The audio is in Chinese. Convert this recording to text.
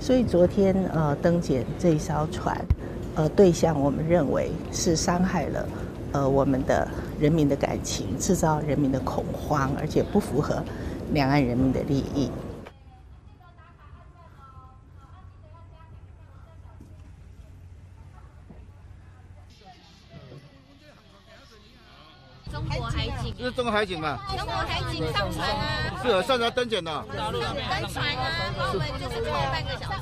所以昨天呃登检这一艘船，呃对象我们认为是伤害了呃我们的人民的感情，制造人民的恐慌，而且不符合两岸人民的利益。中国海景，这是中国海景嘛？中国海景上船啊，是上船登检的。登船啊，我们就是开半个小时。